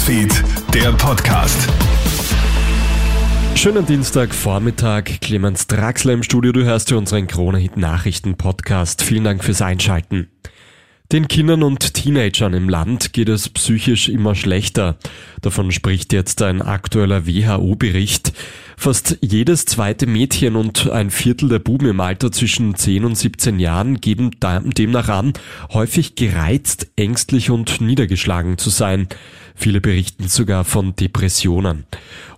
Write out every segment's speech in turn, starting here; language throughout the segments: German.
Newsfeed, der Podcast. Schönen Dienstagvormittag, Clemens Draxler im Studio. Du hörst hier unseren Krone-Hit-Nachrichten-Podcast. Vielen Dank fürs Einschalten. Den Kindern und Teenagern im Land geht es psychisch immer schlechter. Davon spricht jetzt ein aktueller WHO-Bericht. Fast jedes zweite Mädchen und ein Viertel der Buben im Alter zwischen 10 und 17 Jahren geben demnach an, häufig gereizt, ängstlich und niedergeschlagen zu sein. Viele berichten sogar von Depressionen.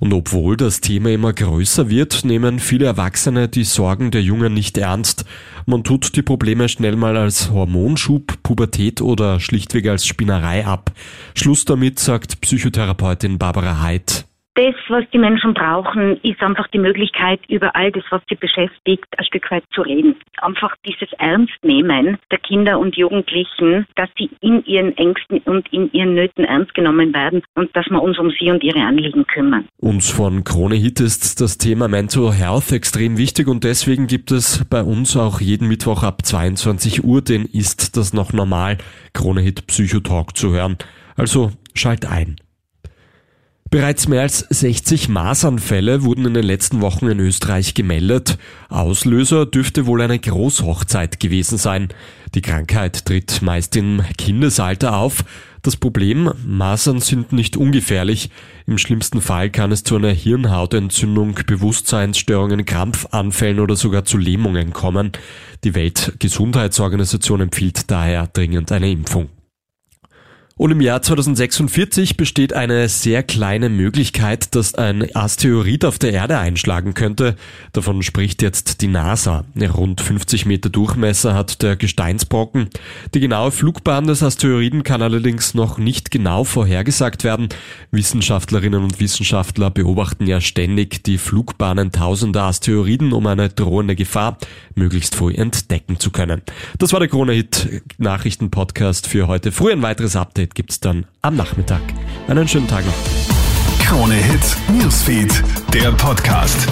Und obwohl das Thema immer größer wird, nehmen viele Erwachsene die Sorgen der Jungen nicht ernst. Man tut die Probleme schnell mal als Hormonschub, Pubertät oder schlichtweg als Spinnerei ab. Schluss damit, sagt Psychotherapeutin Barbara Heid. Das, was die Menschen brauchen, ist einfach die Möglichkeit, über all das, was sie beschäftigt, ein Stück weit zu reden. Einfach dieses Ernstnehmen der Kinder und Jugendlichen, dass sie in ihren Ängsten und in ihren Nöten ernst genommen werden und dass wir uns um sie und ihre Anliegen kümmern. Uns von Krone Hit ist das Thema Mental Health extrem wichtig und deswegen gibt es bei uns auch jeden Mittwoch ab 22 Uhr den Ist das noch normal Krone Hit Psychotalk zu hören. Also schalt ein. Bereits mehr als 60 Masernfälle wurden in den letzten Wochen in Österreich gemeldet. Auslöser dürfte wohl eine Großhochzeit gewesen sein. Die Krankheit tritt meist im Kindesalter auf. Das Problem, Masern sind nicht ungefährlich. Im schlimmsten Fall kann es zu einer Hirnhautentzündung, Bewusstseinsstörungen, Krampfanfällen oder sogar zu Lähmungen kommen. Die Weltgesundheitsorganisation empfiehlt daher dringend eine Impfung. Und im Jahr 2046 besteht eine sehr kleine Möglichkeit, dass ein Asteroid auf der Erde einschlagen könnte. Davon spricht jetzt die NASA. Rund 50 Meter Durchmesser hat der Gesteinsbrocken. Die genaue Flugbahn des Asteroiden kann allerdings noch nicht genau vorhergesagt werden. Wissenschaftlerinnen und Wissenschaftler beobachten ja ständig die Flugbahnen tausender Asteroiden, um eine drohende Gefahr möglichst früh entdecken zu können. Das war der Krone Hit Nachrichten Podcast für heute früh. Ein weiteres Update Update gibt's dann am Nachmittag. Einen schönen Tag noch. Krone Hits, Newsfeed, der Podcast.